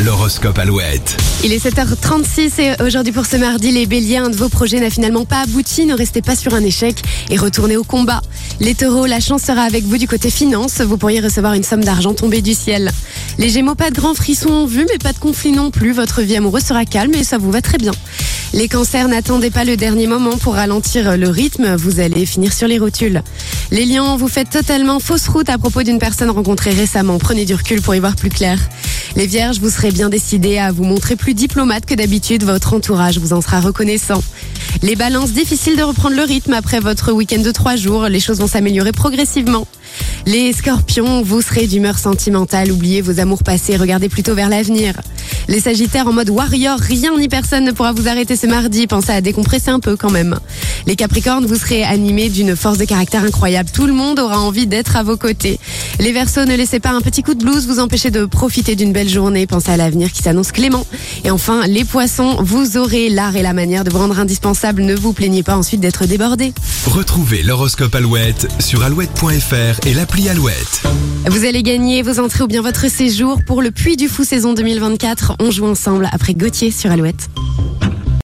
L'horoscope Alouette. Il est 7h36 et aujourd'hui pour ce mardi, les béliers, un de vos projets n'a finalement pas abouti, ne restez pas sur un échec et retournez au combat. Les taureaux, la chance sera avec vous du côté finance, vous pourriez recevoir une somme d'argent tombée du ciel. Les gémeaux, pas de grands frissons en vue, mais pas de conflit non plus, votre vie amoureuse sera calme et ça vous va très bien. Les cancers, n'attendez pas le dernier moment pour ralentir le rythme, vous allez finir sur les rotules. Les lions, vous faites totalement fausse route à propos d'une personne rencontrée récemment, prenez du recul pour y voir plus clair. Les vierges, vous serez bien décidés à vous montrer plus diplomate que d'habitude, votre entourage vous en sera reconnaissant. Les balances, difficile de reprendre le rythme après votre week-end de trois jours, les choses vont s'améliorer progressivement. Les scorpions, vous serez d'humeur sentimentale, oubliez vos amours passés, regardez plutôt vers l'avenir. Les sagittaires en mode warrior, rien ni personne ne pourra vous arrêter ce mardi, pensez à décompresser un peu quand même. Les capricornes, vous serez animés d'une force de caractère incroyable, tout le monde aura envie d'être à vos côtés. Les versos, ne laissez pas un petit coup de blues vous empêcher de profiter d'une belle journée, pensez à l'avenir qui s'annonce clément. Et enfin, les poissons, vous aurez l'art et la manière de vous rendre indispensable, ne vous plaignez pas ensuite d'être débordé. Retrouvez l'horoscope Alouette sur alouette.fr et l'appli Alouette. Vous allez gagner vos entrées ou bien votre séjour pour le Puy du Fou saison 2024. On joue ensemble après Gauthier sur Alouette.